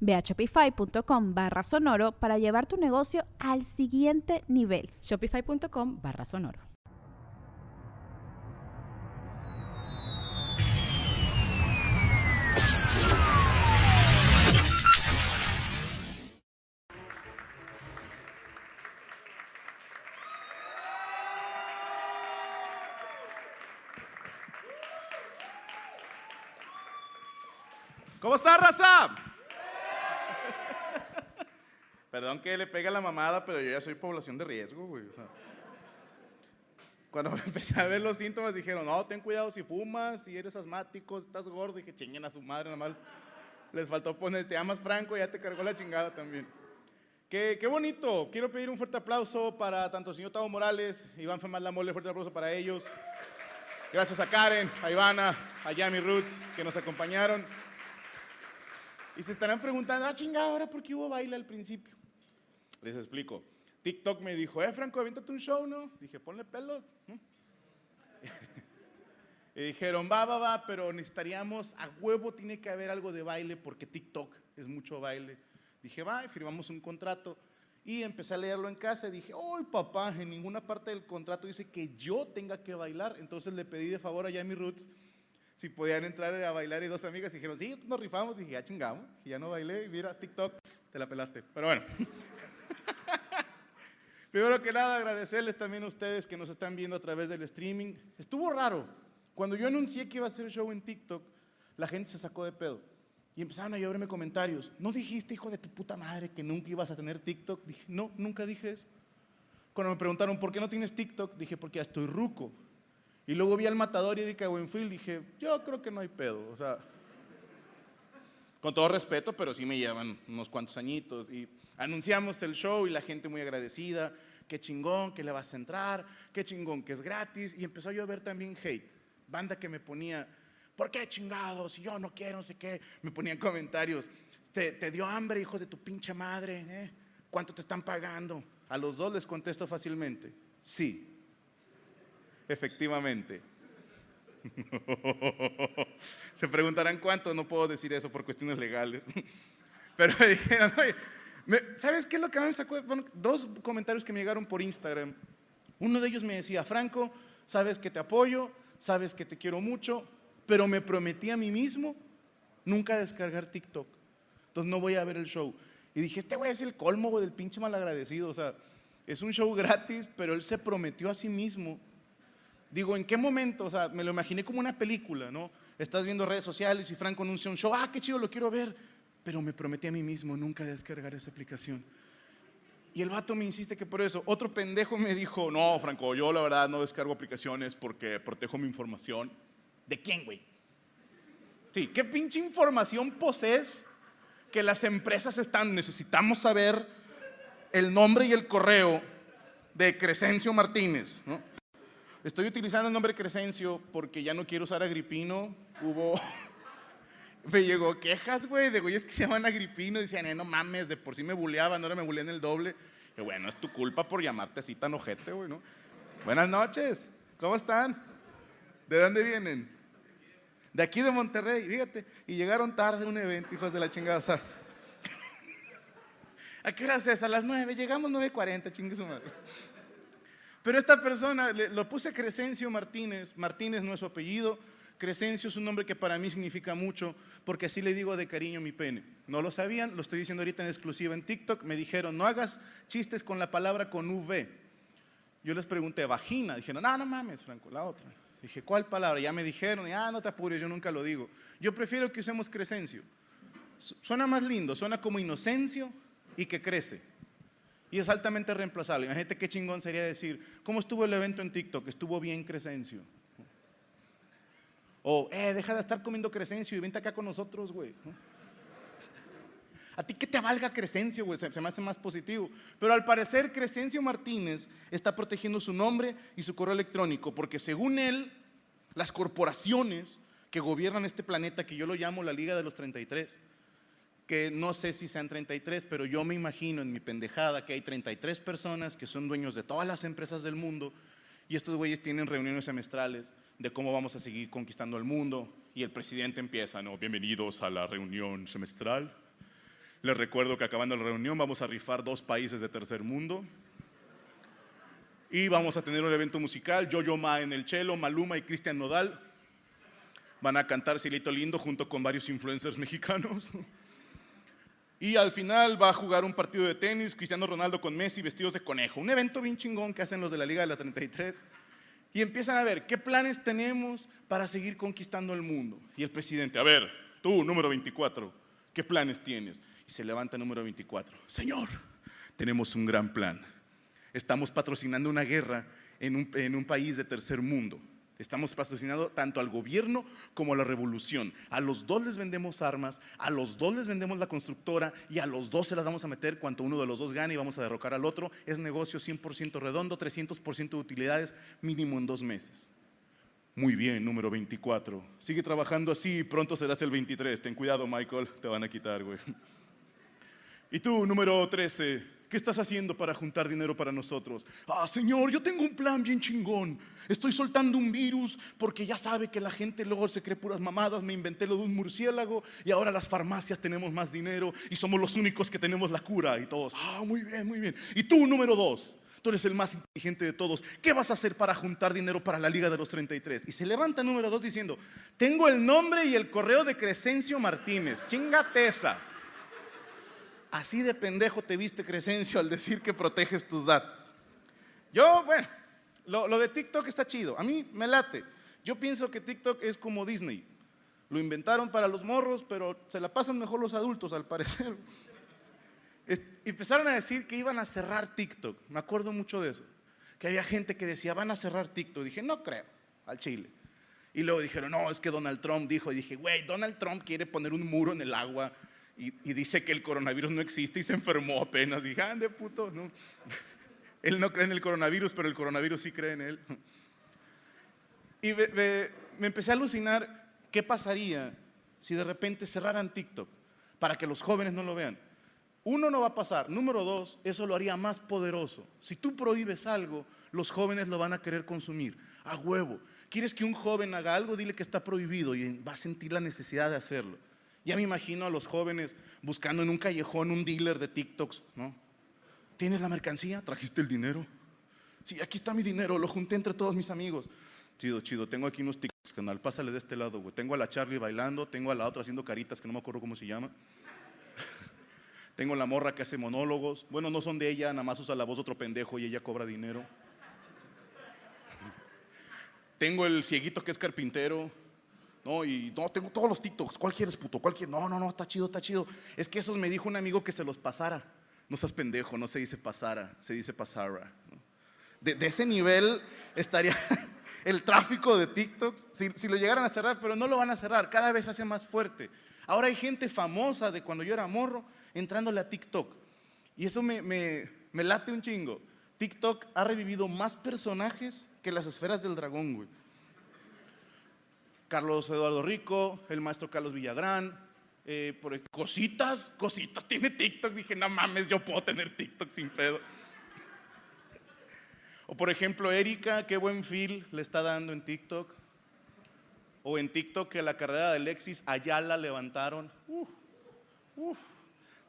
Ve a shopify.com barra sonoro para llevar tu negocio al siguiente nivel. Shopify.com barra sonoro. ¿Cómo está, raza? Perdón que le pegue la mamada, pero yo ya soy población de riesgo, güey. cuando empecé a ver los síntomas, dijeron, no, ten cuidado si fumas, si eres asmático, estás gordo. Dije, chinguen a su madre, nada más les faltó poner, te amas Franco, ya te cargó la chingada también. Qué, qué bonito. Quiero pedir un fuerte aplauso para tanto el señor Tavo Morales, Iván Femaz La Mole, fuerte aplauso para ellos. Gracias a Karen, a Ivana, a Yami Roots, que nos acompañaron. Y se estarán preguntando, ah, chingada, ahora por qué hubo baile al principio. Les explico. TikTok me dijo, eh, Franco, aviéntate un show, ¿no? Dije, ponle pelos. y dijeron, va, va, va, pero necesitaríamos, a huevo tiene que haber algo de baile porque TikTok es mucho baile. Dije, va, y firmamos un contrato. Y empecé a leerlo en casa y dije, ¡ay, papá! En ninguna parte del contrato dice que yo tenga que bailar. Entonces le pedí de favor a Jamie Roots si podían entrar a bailar y dos amigas dijeron, sí, nos rifamos. Y dije, ya chingamos. Y ya no bailé. Y mira, TikTok, te la pelaste. Pero bueno. Primero que nada, agradecerles también a ustedes que nos están viendo a través del streaming. Estuvo raro. Cuando yo anuncié que iba a hacer show en TikTok, la gente se sacó de pedo. Y empezaron a lloverme comentarios. ¿No dijiste, hijo de tu puta madre, que nunca ibas a tener TikTok? Dije, no, nunca dije eso. Cuando me preguntaron, ¿por qué no tienes TikTok? Dije, porque ya estoy ruco. Y luego vi al matador y Erika Winfield, dije, yo creo que no hay pedo. O sea, con todo respeto, pero sí me llevan unos cuantos añitos. Y anunciamos el show y la gente muy agradecida, qué chingón que le vas a entrar, qué chingón que es gratis. Y empezó a llover también hate. Banda que me ponía, ¿por qué chingados? Si yo no quiero, no sé qué. Me ponían comentarios, ¿te, te dio hambre, hijo de tu pinche madre? ¿eh? ¿Cuánto te están pagando? A los dos les contesto fácilmente, sí. Efectivamente. Se preguntarán cuánto, no puedo decir eso por cuestiones legales. Pero me dijeron, oye, ¿sabes qué es lo que me sacó? Bueno, dos comentarios que me llegaron por Instagram. Uno de ellos me decía, Franco, sabes que te apoyo, sabes que te quiero mucho, pero me prometí a mí mismo nunca descargar TikTok. Entonces no voy a ver el show. Y dije, este güey es el colmo del pinche malagradecido. O sea, es un show gratis, pero él se prometió a sí mismo Digo, ¿en qué momento? O sea, me lo imaginé como una película, ¿no? Estás viendo redes sociales y Franco anuncia un show, ah, qué chido, lo quiero ver. Pero me prometí a mí mismo nunca descargar esa aplicación. Y el vato me insiste que por eso. Otro pendejo me dijo, no, Franco, yo la verdad no descargo aplicaciones porque protejo mi información. ¿De quién, güey? Sí, ¿qué pinche información posees que las empresas están? Necesitamos saber el nombre y el correo de Crescencio Martínez. Estoy utilizando el nombre Crescencio porque ya no quiero usar Agripino. Hubo. Me llegó quejas, güey, de güeyes que se llaman Agripino. Y decían, eh, no mames, de por sí me buleaban, ahora me bulean el doble. Y bueno, es tu culpa por llamarte así tan ojete, güey, ¿no? Buenas noches, ¿cómo están? ¿De dónde vienen? De aquí de Monterrey, fíjate. Y llegaron tarde a un evento, hijos de la chingada. ¿A qué hora es? A las 9, llegamos 9.40, chingue su madre. Pero esta persona, lo puse Crescencio Martínez, Martínez no es su apellido, Crescencio es un nombre que para mí significa mucho porque así le digo de cariño mi pene. No lo sabían, lo estoy diciendo ahorita en exclusiva en TikTok, me dijeron, no hagas chistes con la palabra con V. yo les pregunté vagina. Dijeron, no, no mames, Franco, la otra. Dije, ¿cuál palabra? Ya me dijeron, ah, no te apures, yo nunca lo digo. Yo prefiero que usemos crescencio. Suena más lindo, suena como inocencio y que crece. Y es altamente reemplazable. Imagínate qué chingón sería decir, ¿cómo estuvo el evento en TikTok? Estuvo bien Crescencio. O, eh, deja de estar comiendo Crescencio y vente acá con nosotros, güey. A ti que te valga Crescencio, güey, se, me hace más positivo. Pero al parecer Crescencio Martínez está protegiendo su nombre y su correo electrónico, porque según él, las corporaciones que gobiernan este planeta, que yo lo llamo la Liga de los 33, que no sé si sean 33, pero yo me imagino en mi pendejada que hay 33 personas que son dueños de todas las empresas del mundo y estos güeyes tienen reuniones semestrales de cómo vamos a seguir conquistando el mundo y el presidente empieza, no, bienvenidos a la reunión semestral. Les recuerdo que acabando la reunión vamos a rifar dos países de tercer mundo y vamos a tener un evento musical, Yo-Yo Ma en el cello, Maluma y Cristian Nodal van a cantar Silito Lindo junto con varios influencers mexicanos. Y al final va a jugar un partido de tenis, Cristiano Ronaldo con Messi vestidos de conejo. Un evento bien chingón que hacen los de la Liga de la 33. Y empiezan a ver, ¿qué planes tenemos para seguir conquistando el mundo? Y el presidente, a ver, tú, número 24, ¿qué planes tienes? Y se levanta el número 24. Señor, tenemos un gran plan. Estamos patrocinando una guerra en un, en un país de tercer mundo. Estamos patrocinando tanto al gobierno como a la revolución. A los dos les vendemos armas, a los dos les vendemos la constructora y a los dos se las vamos a meter cuanto uno de los dos gane y vamos a derrocar al otro. Es negocio 100% redondo, 300% de utilidades, mínimo en dos meses. Muy bien, número 24. Sigue trabajando así y pronto serás el 23. Ten cuidado, Michael, te van a quitar, güey. Y tú, número 13. ¿Qué estás haciendo para juntar dinero para nosotros? Ah, Señor, yo tengo un plan bien chingón. Estoy soltando un virus porque ya sabe que la gente luego se cree puras mamadas. Me inventé lo de un murciélago y ahora las farmacias tenemos más dinero y somos los únicos que tenemos la cura. Y todos, ah, muy bien, muy bien. Y tú, número dos, tú eres el más inteligente de todos. ¿Qué vas a hacer para juntar dinero para la Liga de los 33? Y se levanta número dos diciendo, tengo el nombre y el correo de Crescencio Martínez. Chingate esa. Así de pendejo te viste Crescencio al decir que proteges tus datos. Yo, bueno, lo, de TikTok está chido. A mí me late. Yo pienso que TikTok es como Disney. Lo inventaron para los morros, pero se la pasan mejor los adultos, al parecer. Empezaron a decir que iban a cerrar TikTok. Me acuerdo mucho de eso. Que había gente que decía, van a cerrar TikTok. Dije, no creo, al Chile. Y luego dijeron, no, es que Donald Trump dijo. Y dije, güey, Donald Trump quiere poner un muro en el agua y, dice que el coronavirus no existe y se enfermó apenas. Dije, ande ah, puto, no. Él no cree en el coronavirus, pero el coronavirus sí cree en él. Y me, empecé a alucinar qué pasaría si de repente cerraran TikTok para que los jóvenes no lo vean. Uno no va a pasar. Número dos, eso lo haría más poderoso. Si tú prohíbes algo, los jóvenes lo van a querer consumir. A huevo. ¿Quieres que un joven haga algo? Dile que está prohibido y va a sentir la necesidad de hacerlo. Ya me imagino a los jóvenes buscando en un callejón un dealer de TikToks, ¿no? ¿Tienes la mercancía? ¿Trajiste el dinero? Sí, aquí está mi dinero, lo junté entre todos mis amigos. Chido, chido, tengo aquí unos TikToks, canal, pásale de este lado, güey. Tengo a la Charlie bailando, tengo a la otra haciendo caritas que no me acuerdo cómo se llama. tengo la morra que hace monólogos. Bueno, no son de ella, nada más usa la voz otro pendejo y ella cobra dinero. tengo el cieguito que es carpintero. No, y no, tengo todos los TikToks. ¿Cuál quieres, puto? ¿Cuál? No, no, no, está chido, está chido. Es que esos me dijo un amigo que se los pasara. No seas pendejo, no se dice pasara, se dice pasara. De, ese nivel estaría el tráfico de TikToks. Si, lo llegaran a cerrar, pero no lo van a cerrar, cada vez se hace más fuerte. Ahora hay gente famosa de cuando yo era morro entrándole a TikTok. Y eso me, me late un chingo. TikTok ha revivido más personajes que las esferas del dragón, güey. Carlos Eduardo Rico, el maestro Carlos Villagrán, eh, por, cositas, cositas, tiene TikTok. Dije, no mames, yo puedo tener TikTok sin pedo. O por ejemplo, Erika, qué buen feel le está dando en TikTok. O en TikTok que la carrera de Alexis allá la levantaron.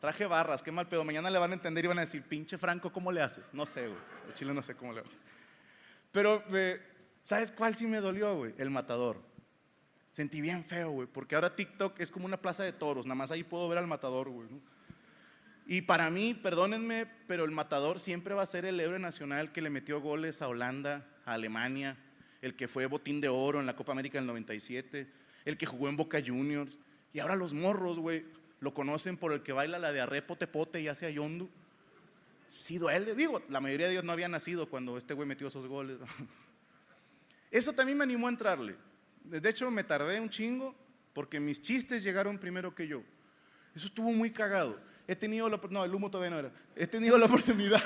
Traje barras, qué mal pedo. Mañana le van a entender y van a decir, pinche Franco, ¿cómo le haces? No sé, güey. Chile no sé cómo le hago. Pero, eh, ¿sabes cuál sí me dolió, güey? El matador. Sentí bien feo, güey, porque ahora TikTok es como una plaza de toros, nada más ahí puedo ver al matador, güey. Y para mí, perdónenme, pero el matador siempre va a ser el héroe nacional que le metió goles a Holanda, a Alemania, el que fue botín de oro en la Copa América del 97, el que jugó en Boca Juniors. Y ahora los morros, güey, lo conocen por el que baila la de arre pote y hace ayondo. Sí duele, digo, la mayoría de ellos no había nacido cuando este güey metió esos goles. Eso también me animó a entrarle. De hecho, me tardé un chingo porque mis chistes llegaron primero que yo. Eso estuvo muy cagado he tenido la no, el humo todavía no era. He tenido la oportunidad,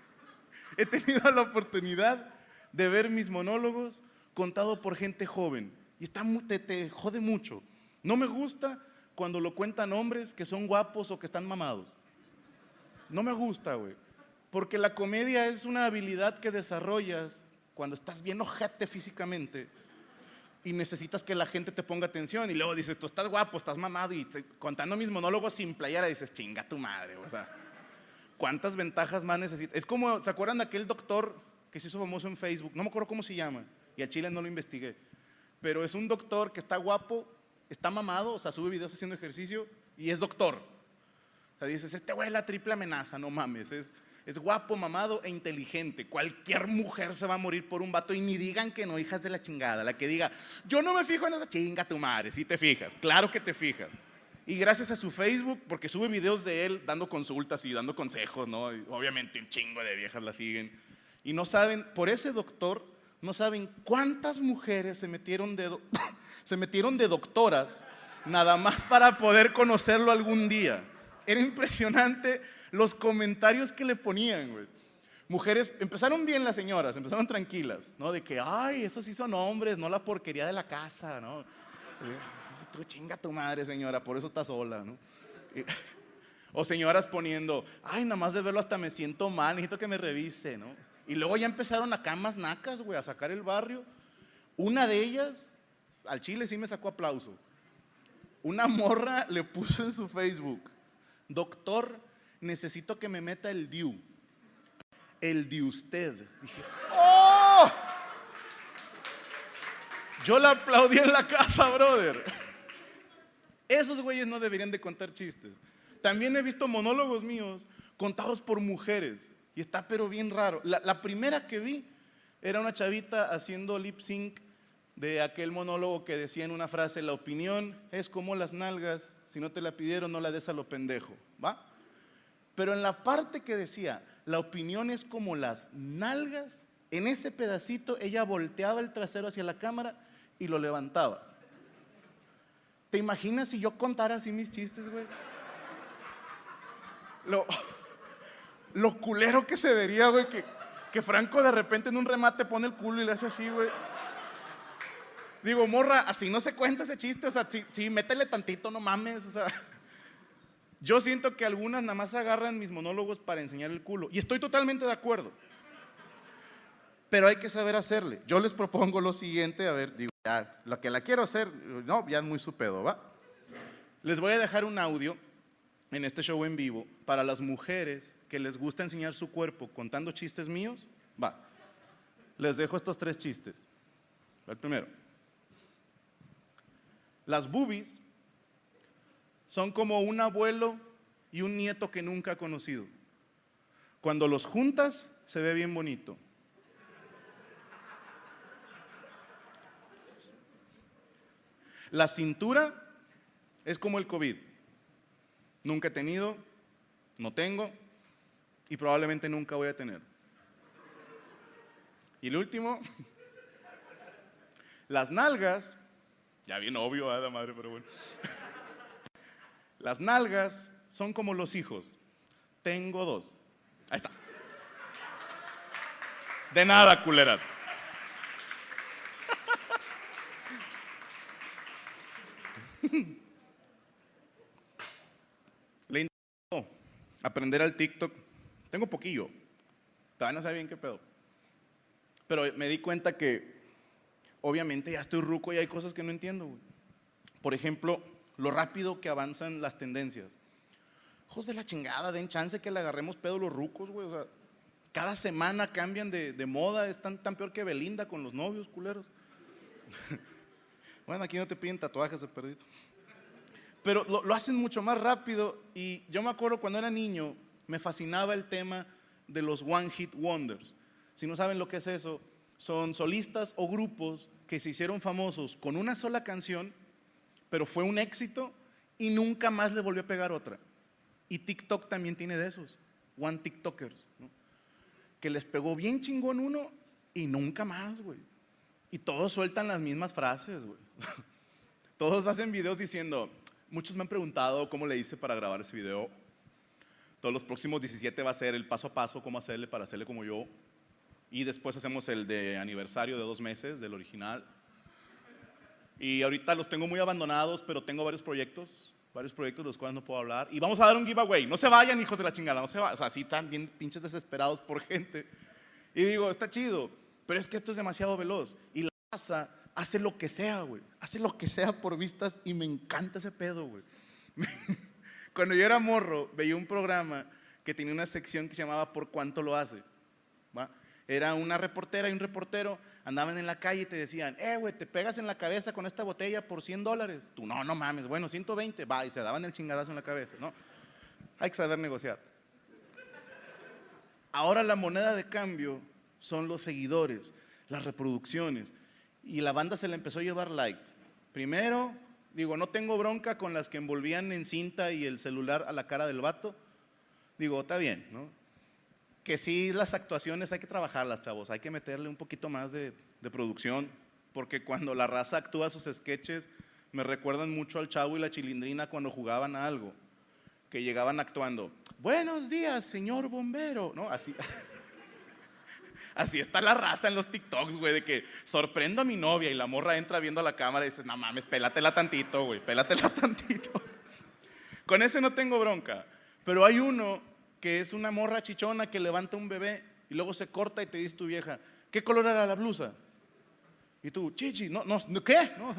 he tenido la oportunidad de ver mis monólogos contados por gente joven. Y está, te, te jode mucho. No me gusta cuando lo cuentan hombres que son guapos o que están mamados. No me gusta, güey. Porque la comedia es una habilidad que desarrollas cuando estás bien ojete físicamente y necesitas que la gente te ponga atención y luego dices, tú estás guapo, estás mamado y contando mis monólogos sin playera dices, chinga tu madre, o sea, ¿cuántas ventajas más necesitas? Es como, ¿se acuerdan de aquel doctor que se hizo famoso en Facebook? No me acuerdo cómo se llama y al chile no lo investigué, pero es un doctor que está guapo, está mamado, o sea, sube videos haciendo ejercicio y es doctor. O sea, dices, este güey es la triple amenaza, no mames, es es guapo, mamado e inteligente. Cualquier mujer se va a morir por un vato y ni digan que no, hijas de la chingada. La que diga, yo no me fijo en esa chinga tu madre, si te fijas, claro que te fijas. Y gracias a su Facebook, porque sube videos de él dando consultas y dando consejos, ¿no? obviamente un chingo de viejas la siguen. Y no saben, por ese doctor, no saben cuántas mujeres se metieron de, se metieron de doctoras nada más para poder conocerlo algún día. Era impresionante los comentarios que le ponían, güey. Mujeres, empezaron bien las señoras, empezaron tranquilas, ¿no? De que, ay, esos sí son hombres, no la porquería de la casa, ¿no? Tú chinga tu madre, señora, por eso estás sola, ¿no? O señoras poniendo, ay, nada más de verlo hasta me siento mal, necesito que me revise, ¿no? Y luego ya empezaron acá más nacas, güey, a sacar el barrio. Una de ellas, al chile sí me sacó aplauso. Una morra le puso en su Facebook, doctor, necesito que me meta el DIU. El de usted. Dije, ¡oh! Yo la aplaudí en la casa, brother. Esos güeyes no deberían de contar chistes. También he visto monólogos míos contados por mujeres. Y está pero bien raro. La, la primera que vi era una chavita haciendo lip sync de aquel monólogo que decía en una frase, la opinión es como las nalgas, si no te la pidieron no la des a lo pendejo. ¿Va? Pero en la parte que decía, la opinión es como las nalgas, en ese pedacito ella volteaba el trasero hacia la cámara y lo levantaba. ¿Te imaginas si yo contara así mis chistes, güey? Lo, lo culero que se vería, güey, que, que Franco de repente en un remate pone el culo y le hace así, güey. Digo, morra, así no se cuenta ese chiste, o sea, sí, métele tantito, no mames, o sea. Yo siento que algunas nada más agarran mis monólogos para enseñar el culo. Y estoy totalmente de acuerdo. Pero hay que saber hacerle. Yo les propongo lo siguiente, a ver, digo, ya, lo que la quiero hacer, no, ya es muy su pedo, ¿va? Les voy a dejar un audio en este show en vivo para las mujeres que les gusta enseñar su cuerpo contando chistes míos. Va. Les dejo estos tres chistes. El primero. Las boobies son como un abuelo y un nieto que nunca ha conocido. Cuando los juntas, se ve bien bonito. La cintura es como el COVID. Nunca he tenido, no tengo y probablemente nunca voy a tener. Y el último, las nalgas, ya bien obvio, ¿eh? madre, pero bueno. Las nalgas son como los hijos. Tengo dos. Ahí está. De nada, culeras. Le intento aprender al TikTok. Tengo poquillo. Todavía no sé bien qué pedo. Pero me di cuenta que obviamente ya estoy ruco y hay cosas que no entiendo. Por ejemplo, lo rápido que avanzan las tendencias. Hijos de la chingada, den chance que le agarremos pedo los rucos, güey. Cada semana cambian de, moda, es tan, peor que Belinda con los novios, culeros. bueno, aquí no te piden tatuajes de perdido. pero lo, lo hacen mucho más rápido. Y yo me acuerdo cuando era niño, me fascinaba el tema de los One Hit Wonders. Si no saben lo que es eso, son solistas o grupos que se hicieron famosos con una sola canción, pero fue un éxito y nunca más le volvió a pegar otra. Y TikTok también tiene de esos, One TikTokers, que les pegó bien chingón uno y nunca más, güey. Y todos sueltan las mismas frases, güey. Todos hacen videos diciendo, muchos me han preguntado cómo le hice para grabar ese video. Todos los próximos 17 va a ser el paso a paso, cómo hacerle para hacerle como yo. Y después hacemos el de aniversario de dos meses del original. Y ahorita los tengo muy abandonados, pero tengo varios proyectos, varios proyectos de los cuales no puedo hablar. Y vamos a dar un giveaway. No se vayan, hijos de la chingada, no se vayan. O sea, sí están bien pinches desesperados por gente. Y digo, está chido, pero es que esto es demasiado veloz. Y la raza hace lo que sea, güey. Hace lo que sea por vistas y me encanta ese pedo, güey. Cuando yo era morro, veía un programa que tenía una sección que se llamaba ¿Por cuánto lo hace? Era una reportera y un reportero, andaban en la calle y te decían, eh, güey, te pegas en la cabeza con esta botella por 100 dólares. Tú, no, no mames, bueno, 120, va, y se daban el chingadazo en la cabeza, ¿no? Hay que saber negociar. Ahora la moneda de cambio son los seguidores, las reproducciones, y la banda se la empezó a llevar light. Primero, digo, no tengo bronca con las que envolvían en cinta y el celular a la cara del vato. Digo, está bien, ¿no? Que sí las actuaciones hay que trabajarlas, chavos, hay que meterle un poquito más de, producción, porque cuando la raza actúa sus sketches, me recuerdan mucho al chavo y la chilindrina cuando jugaban a algo, que llegaban actuando, buenos días, señor bombero, ¿no? Así, así está la raza en los TikToks, güey, de que sorprendo a mi novia y la morra entra viendo la cámara y dice, no mames, pélatela tantito, güey, pélatela tantito. Con ese no tengo bronca, pero hay uno que es una morra chichona que levanta un bebé y luego se corta y te dice tu vieja, ¿qué color era la blusa? Y tú, chichi, no, no, ¿qué? No,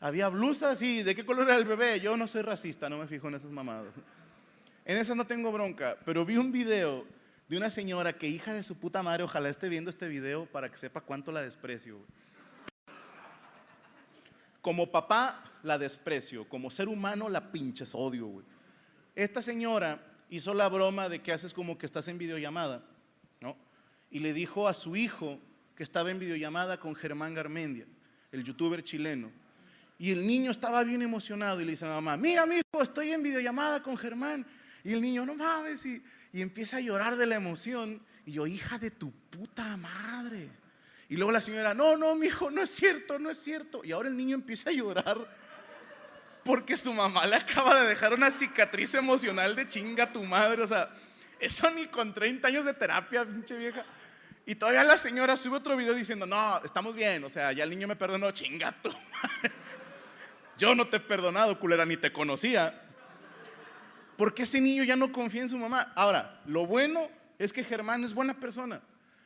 Había blusas, sí, ¿de qué color era el bebé? Yo no soy racista, no me fijo en esas mamadas. En eso no tengo bronca, pero vi un video de una señora que hija de su puta madre, ojalá esté viendo este video para que sepa cuánto la desprecio. Como papá la desprecio, como ser humano la pinches odio, güey. Esta señora hizo la broma de que haces como que estás en videollamada, ¿no? Y le dijo a su hijo que estaba en videollamada con Germán Garmendia, el youtuber chileno. Y el niño estaba bien emocionado y le dice a la mamá, mira mi hijo, estoy en videollamada con Germán. Y el niño, no mames, y, y empieza a llorar de la emoción. Y yo, hija de tu puta madre. Y luego la señora, no, no, mi hijo, no es cierto, no es cierto. Y ahora el niño empieza a llorar porque su mamá le acaba de dejar una cicatriz emocional de chinga tu madre. O sea, eso ni con 30 años de terapia, pinche vieja. Y todavía la señora sube otro video diciendo, no, estamos bien, o sea, ya el niño me perdonó, chinga tu madre. Yo no te he perdonado, culera, ni te conocía. Porque ese niño ya no confía en su mamá. Ahora, lo bueno es que Germán es buena persona.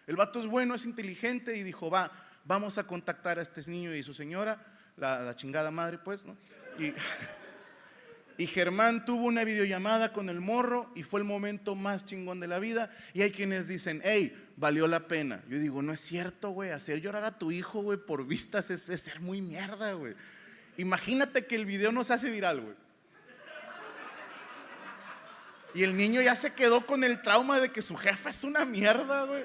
El vato es bueno, es inteligente y dijo, va, vamos a contactar a este niño y su señora, la, la chingada madre, pues, ¿no? Y, Germán tuvo una videollamada con el morro y fue el momento más chingón de la vida. Y hay quienes dicen, hey, valió la pena. Yo digo, no es cierto, güey. Hacer llorar a tu hijo, güey, por vistas es, es ser muy mierda, güey. Imagínate que el video no se hace viral, güey. Y el niño ya se quedó con el trauma de que su jefa es una mierda, güey.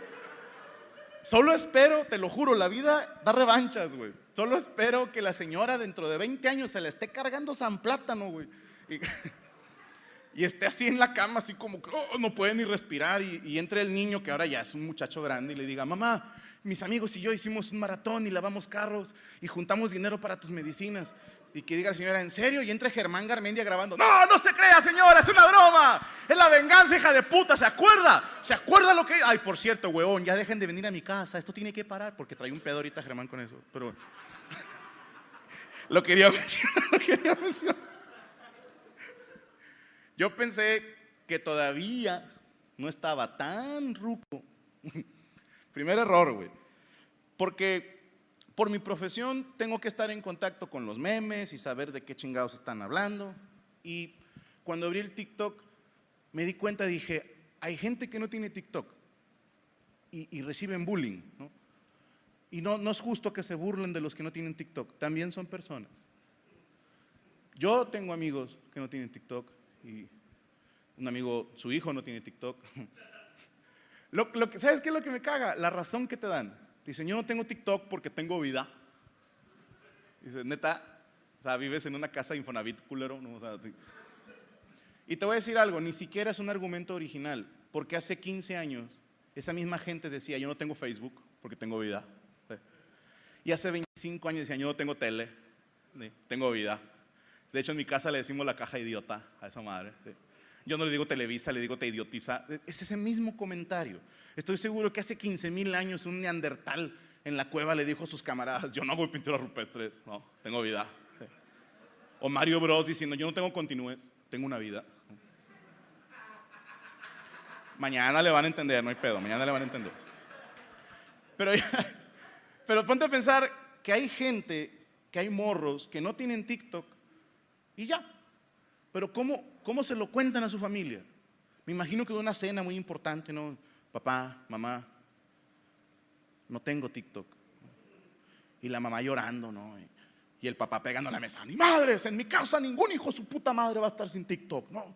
Solo espero, te lo juro, la vida da revanchas, güey. Solo espero que la señora dentro de 20 años se le esté cargando San Plátano, güey. Y, y, esté así en la cama, así como que oh, no puede ni respirar. Y, y, entre el niño, que ahora ya es un muchacho grande, y le diga, mamá, mis amigos y yo hicimos un maratón y lavamos carros y juntamos dinero para tus medicinas. Y que diga la señora, ¿en serio? Y entre Germán Garmendia grabando. No, no se crea, señora, es una broma. Es la venganza, hija de puta, ¿se acuerda? ¿Se acuerda lo que.? Ay, por cierto, huevón, ya dejen de venir a mi casa. Esto tiene que parar porque trae un pedo ahorita Germán con eso. Pero bueno. lo quería mencionar, lo quería mencionar. Yo pensé que todavía no estaba tan ruco. Primer error, güey. Porque por mi profesión tengo que estar en contacto con los memes y saber de qué chingados están hablando. Y cuando abrí el TikTok me di cuenta, dije, hay gente que no tiene TikTok y, reciben bullying. Y no, no es justo que se burlen de los que no tienen TikTok, también son personas. Yo tengo amigos que no tienen TikTok y un amigo, su hijo no tiene TikTok. Lo, lo que, ¿Sabes qué es lo que me caga? La razón que te dan. Dicen, yo no tengo TikTok porque tengo vida. Dices, neta, o sea, vives en una casa de Infonavit, culero. ¿no? O sea, sí. Y te voy a decir algo, ni siquiera es un argumento original, porque hace 15 años esa misma gente decía, yo no tengo Facebook porque tengo vida. Sí. Y hace 25 años decían, yo no tengo tele, sí, tengo vida. De hecho, en mi casa le decimos la caja idiota a esa madre. Yo no le digo Televisa, le digo te idiotiza. Es ese mismo comentario. Estoy seguro que hace 15 mil años un neandertal en la cueva le dijo a sus camaradas, yo no hago pinturas rupestres, no, tengo vida. O Mario Bros diciendo, yo no tengo continúes, tengo una vida. Mañana le van a entender, no hay pedo, mañana le van a entender. Pero, pero ponte a pensar que hay gente, que hay morros que no tienen TikTok y ya. Pero ¿cómo, ¿cómo se lo cuentan a su familia? Me imagino que de una cena muy importante, ¿no? Papá, mamá, no tengo TikTok. Y la mamá llorando, ¿no? Y el papá pegando a la mesa, ni madres, en mi casa ningún hijo su puta madre va a estar sin TikTok, ¿no?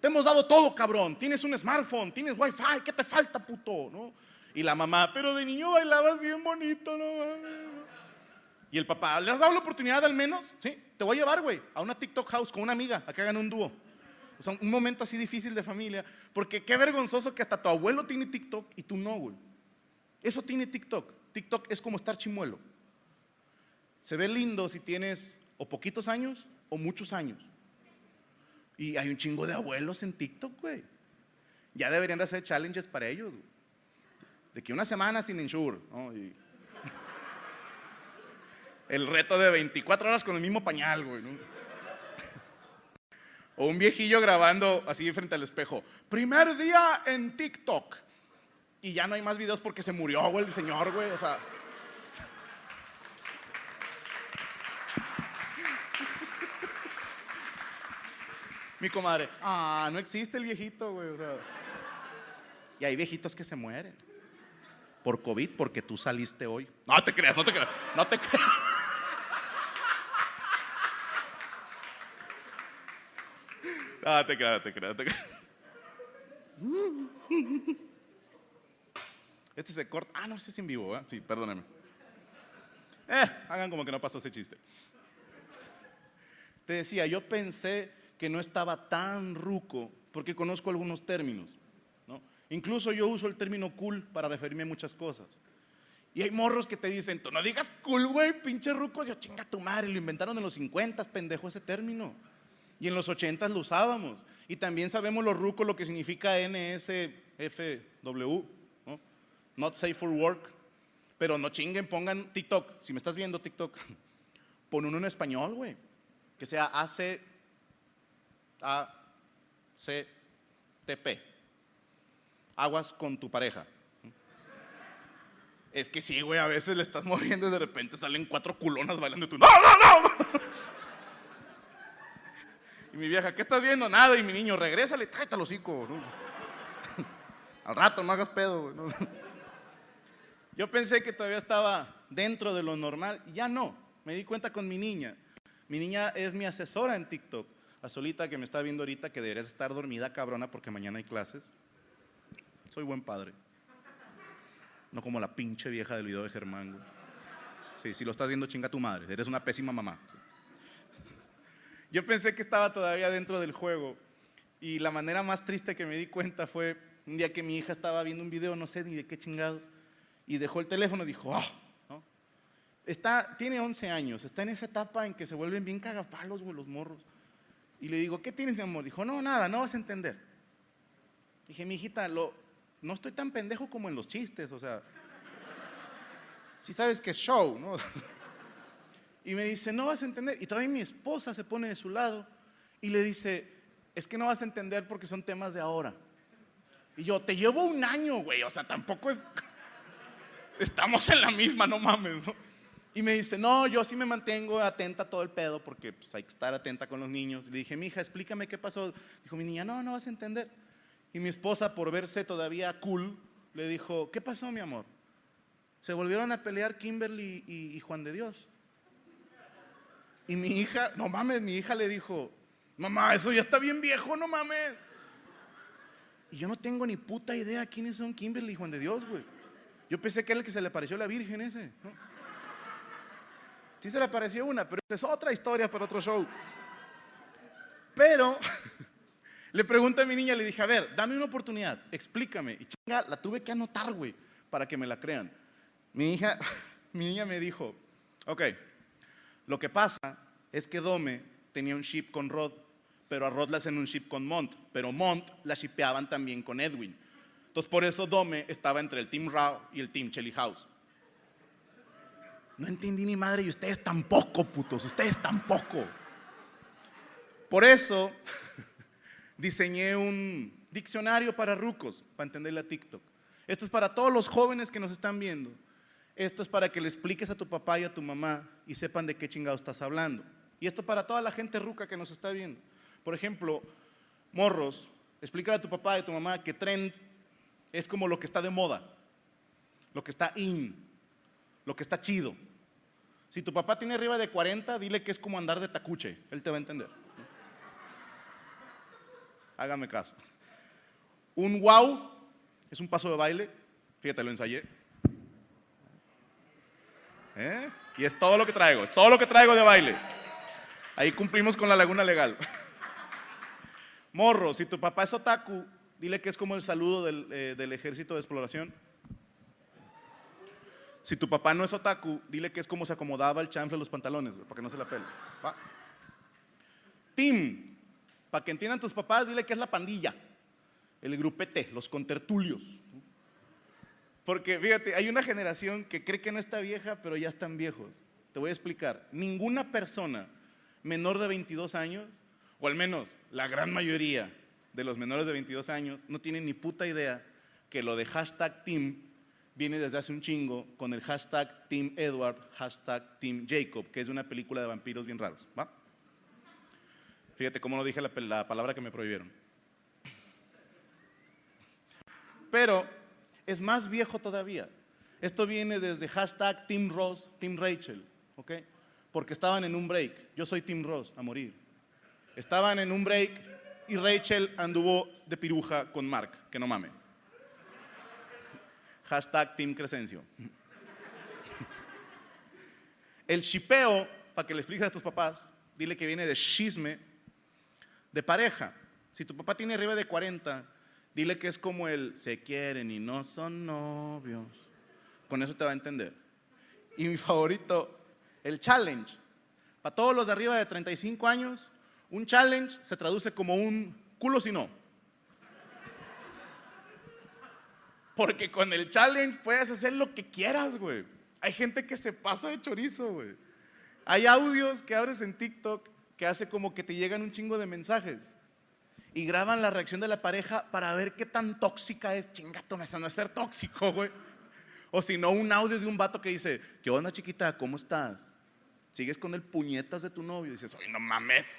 Te hemos dado todo, cabrón. Tienes un smartphone, tienes wifi, ¿qué te falta, puto? ¿No? Y la mamá, pero de niño bailabas bien bonito, ¿no? Y el papá, ¿le has dado la oportunidad al menos? Sí, te voy a llevar, güey, a una TikTok house con una amiga, a que hagan un dúo. O sea, un momento así difícil de familia, porque qué vergonzoso que hasta tu abuelo tiene TikTok y tú no, güey. Eso tiene TikTok. TikTok es como estar chimuelo. Se ve lindo si tienes o poquitos años o muchos años. Y hay un chingo de abuelos en TikTok, güey. Ya deberían hacer challenges para ellos, güey. De que una semana sin insure, ¿no? El reto de 24 horas con el mismo pañal, güey. ¿no? O un viejillo grabando así frente al espejo. Primer día en TikTok. Y ya no hay más videos porque se murió, güey, el señor, güey. O sea. Mi comadre, ah, no existe el viejito, güey. O sea. Y hay viejitos que se mueren. Por COVID, porque tú saliste hoy. No te creas, no te creas, no te creas. Ah, te creas, te creas, te creas. Este se corta. Ah, no, ese es en vivo, ¿eh? Sí, perdónenme. Eh, hagan como que no pasó ese chiste. Te decía, yo pensé que no estaba tan ruco porque conozco algunos términos. ¿no? Incluso yo uso el término cool para referirme a muchas cosas. Y hay morros que te dicen, tú no digas cool, güey, pinche ruco. Yo, chinga tu madre, lo inventaron en los 50, pendejo ese término. Y en los 80 lo usábamos. Y también sabemos los rucos lo que significa NSFW, ¿no? Not safe for work. Pero no chinguen, pongan TikTok. Si me estás viendo TikTok, pon uno en español, güey. Que sea AC, A, C, TP. Aguas con tu pareja. Es que sí, güey, a veces le estás moviendo y de repente salen cuatro culonas bailando y tú, ¡no, no, no! Y mi vieja, ¿qué estás viendo? Nada. Y mi niño, regrésale, tráete al hocico. Al rato, no hagas pedo. ¿no? Yo pensé que todavía estaba dentro de lo normal. Y ya no. Me di cuenta con mi niña. Mi niña es mi asesora en TikTok. A Solita, que me está viendo ahorita, que deberías estar dormida, cabrona, porque mañana hay clases. Soy buen padre. No como la pinche vieja del video de Germán. Sí, si lo estás viendo, chinga tu madre. Eres una pésima mamá. Yo pensé que estaba todavía dentro del juego y la manera más triste que me di cuenta fue un día que mi hija estaba viendo un video, no sé ni de qué chingados, y dejó el teléfono y dijo, ah, ¿no? Está, tiene 11 años, está en esa etapa en que se vuelven bien cagapalos, güey, los morros. Y le digo, ¿qué tienes, mi amor? Dijo, no, nada, no vas a entender. Dije, mi hijita, lo, no estoy tan pendejo como en los chistes, o sea, si sabes que es show, ¿no? Y me dice, no vas a entender. Y todavía mi esposa se pone de su lado y le dice, es que no vas a entender porque son temas de ahora. Y yo, te llevo un año, güey, o sea, tampoco es... Estamos en la misma, no mames, ¿no? Y me dice, no, yo sí me mantengo atenta a todo el pedo porque pues, hay que estar atenta con los niños. Le dije, mi hija, explícame qué pasó. Dijo, mi niña, no, no vas a entender. Y mi esposa, por verse todavía cool, le dijo, ¿qué pasó, mi amor? Se volvieron a pelear Kimberly y, y Juan de Dios. Y mi hija, no mames, mi hija le dijo, mamá, eso ya está bien viejo, no mames. Y yo no tengo ni puta idea quiénes son Kimberly Juan de Dios, güey. Yo pensé que era el que se le pareció a la Virgen ese. ¿no? Sí se le pareció una, pero esa es otra historia para otro show. Pero le pregunté a mi niña, le dije, a ver, dame una oportunidad, explícame. Y chinga, la tuve que anotar, güey, para que me la crean. Mi hija, mi niña me dijo, ok, lo que pasa es que Dome tenía un ship con Rod, pero a Rod le hacen un ship con Mont, pero Mont la shipeaban también con Edwin. Entonces por eso Dome estaba entre el Team Rao y el Team Chelly House. No entendí ni madre y ustedes tampoco, putos, ustedes tampoco. Por eso diseñé un diccionario para rucos, para entender la TikTok. Esto es para todos los jóvenes que nos están viendo. Esto es para que le expliques a tu papá y a tu mamá y sepan de qué chingado estás hablando. Y esto para toda la gente ruca que nos está viendo. Por ejemplo, morros, explícale a tu papá y a tu mamá que trend es como lo que está de moda, lo que está in, lo que está chido. Si tu papá tiene arriba de 40, dile que es como andar de tacuche, él te va a entender. Hágame caso. Un wow es un paso de baile, fíjate, lo ensayé. ¿Eh? Y es todo lo que traigo, es todo lo que traigo de baile. Ahí cumplimos con la laguna legal. Morro, si tu papá es otaku, dile que es como el saludo del, eh, del ejército de exploración. Si tu papá no es otaku, dile que es como se acomodaba el chanfle de los pantalones, güey, para que no se la pele. Team, para que entiendan tus papás, dile que es la pandilla, el grupete, los contertulios. Porque fíjate, hay una generación que cree que no está vieja, pero ya están viejos. Te voy a explicar. Ninguna persona menor de 22 años, o al menos la gran mayoría de los menores de 22 años, no tienen ni puta idea que lo de hashtag team viene desde hace un chingo con el hashtag Team Edward, hashtag Team Jacob, que es una película de vampiros bien raros. ¿va? Fíjate cómo no dije la, la palabra que me prohibieron. Pero es más viejo todavía. Esto viene desde hashtag Team Ross, Team Rachel, ¿ok? Porque estaban en un break. Yo soy Team Ross, a morir. Estaban en un break y Rachel anduvo de piruja con Mark, que no mame. Hashtag Team Crescencio. El shipeo, para que le expliques a tus papás, dile que viene de chisme de pareja. Si tu papá tiene arriba de 40, dile que es como el se quieren y no son novios. Con eso te va a entender. Y mi favorito, el challenge. Para todos los de arriba de 35 años, un challenge se traduce como un culo si no. Porque con el challenge puedes hacer lo que quieras, güey. Hay gente que se pasa de chorizo, güey. Hay audios que abres en TikTok que hace como que te llegan un chingo de mensajes y graban la reacción de la pareja para ver qué tan tóxica es. Chingato, me no es ser tóxico, güey. O si no, un audio de un vato que dice, ¿qué onda, chiquita? ¿Cómo estás? Sigues con el puñetas de tu novio y dices, oye, no mames.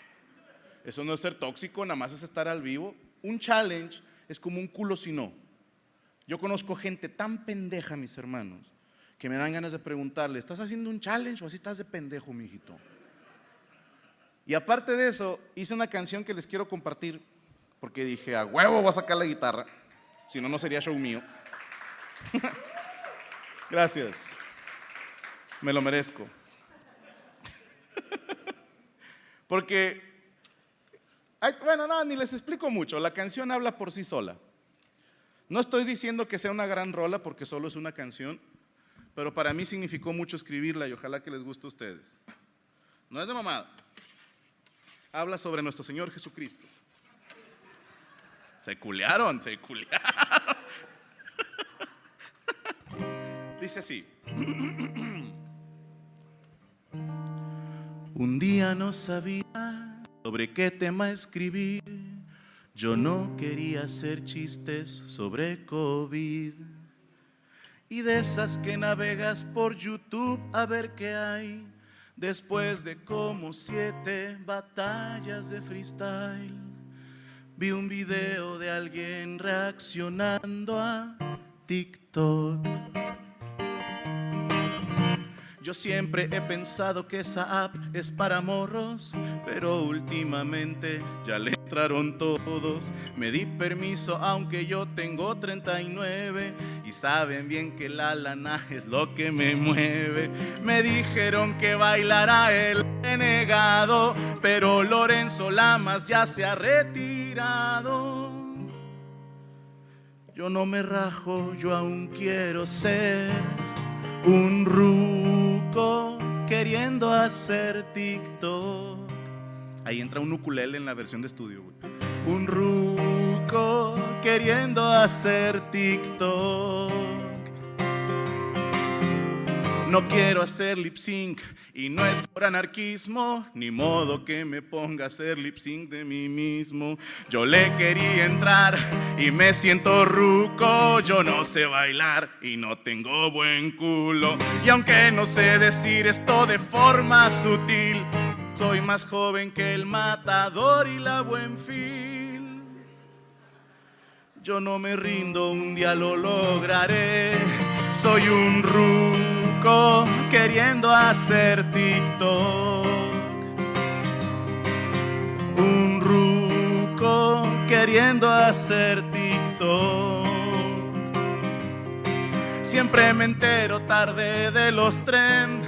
Eso no es ser tóxico, nada más es estar al vivo. Un challenge es como un culo si no. Yo conozco gente tan pendeja, mis hermanos, que me dan ganas de preguntarle, ¿estás haciendo un challenge o así estás de pendejo, mijito? Y aparte de eso, hice una canción que les quiero compartir, porque dije, a huevo voy a sacar la guitarra, si no, no sería show mío. Gracias, me lo merezco. porque, bueno, no, ni les explico mucho, la canción habla por sí sola. No estoy diciendo que sea una gran rola porque solo es una canción, pero para mí significó mucho escribirla y ojalá que les guste a ustedes. No es de mamada. Habla sobre nuestro Señor Jesucristo. Se culearon, se culearon. Dice así. Un día no sabía sobre qué tema escribir. Yo no quería hacer chistes sobre COVID. Y de esas que navegas por YouTube a ver qué hay. Después de como siete batallas de freestyle, vi un video de alguien reaccionando a TikTok. Yo siempre he pensado que esa app es para morros, pero últimamente ya le entraron todos. Me di permiso aunque yo tengo 39 y saben bien que la lana es lo que me mueve. Me dijeron que bailará el renegado, pero Lorenzo Lamas ya se ha retirado. Yo no me rajo, yo aún quiero ser un queriendo hacer TikTok. Ahí entra un ukulele en la versión de estudio. Un ruco queriendo hacer TikTok. No quiero hacer lip sync y no es por anarquismo, ni modo que me ponga a hacer lip sync de mí mismo. Yo le quería entrar y me siento ruco, yo no sé bailar y no tengo buen culo. Y aunque no sé decir esto de forma sutil, soy más joven que el matador y la buen fil. Yo no me rindo, un día lo lograré. Soy un ruco queriendo hacer TikTok. Un ruco queriendo hacer TikTok. Siempre me entero tarde de los trends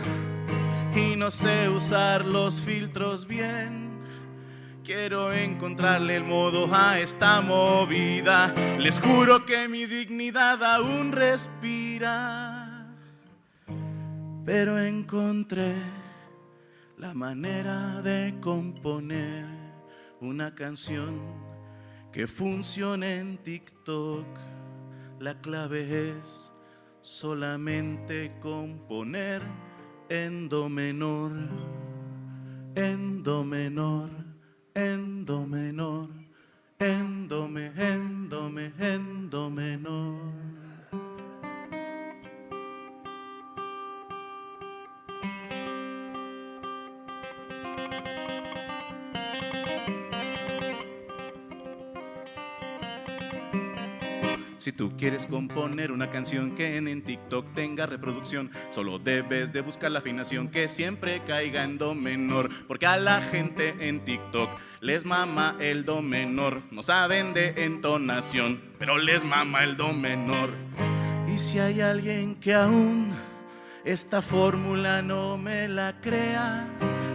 y no sé usar los filtros bien. Quiero encontrarle el modo a esta movida. Les juro que mi dignidad aún respira. Pero encontré la manera de componer una canción que funcione en TikTok. La clave es solamente componer en do menor, en do menor, en do menor, en do me, en do en do menor. Si tú quieres componer una canción que en TikTok tenga reproducción, solo debes de buscar la afinación que siempre caiga en do menor, porque a la gente en TikTok les mama el do menor, no saben de entonación, pero les mama el do menor. Y si hay alguien que aún esta fórmula no me la crea,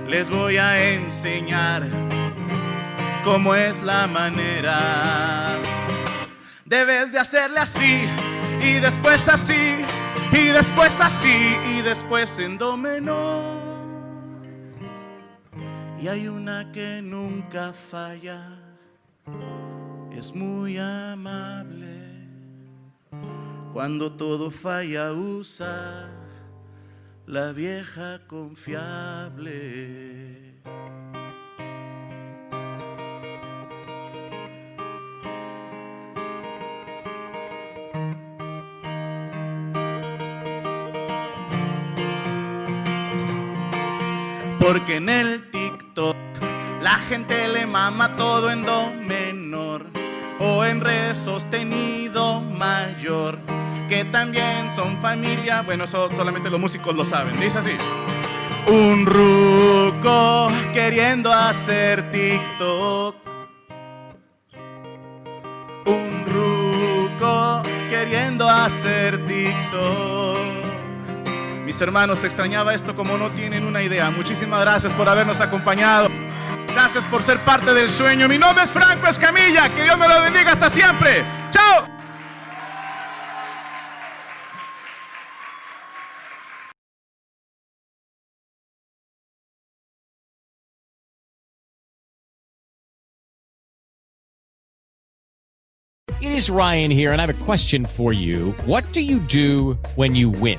les voy a enseñar cómo es la manera. Debes de hacerle así y después así y después así y después en do menor. Y hay una que nunca falla, es muy amable. Cuando todo falla usa la vieja confiable. Porque en el TikTok la gente le mama todo en do menor o en re sostenido mayor, que también son familia. Bueno, eso solamente los músicos lo saben. Dice así. Un ruco queriendo hacer TikTok. Un ruco queriendo hacer TikTok. Hermanos, extrañaba esto como no tienen una idea. Muchísimas gracias por habernos acompañado. Gracias por ser parte del sueño. Mi nombre es Franco Escamilla. Que Dios me lo bendiga hasta siempre. ¡Chao! It is Ryan here, and I have a question for you. What do you do when you win?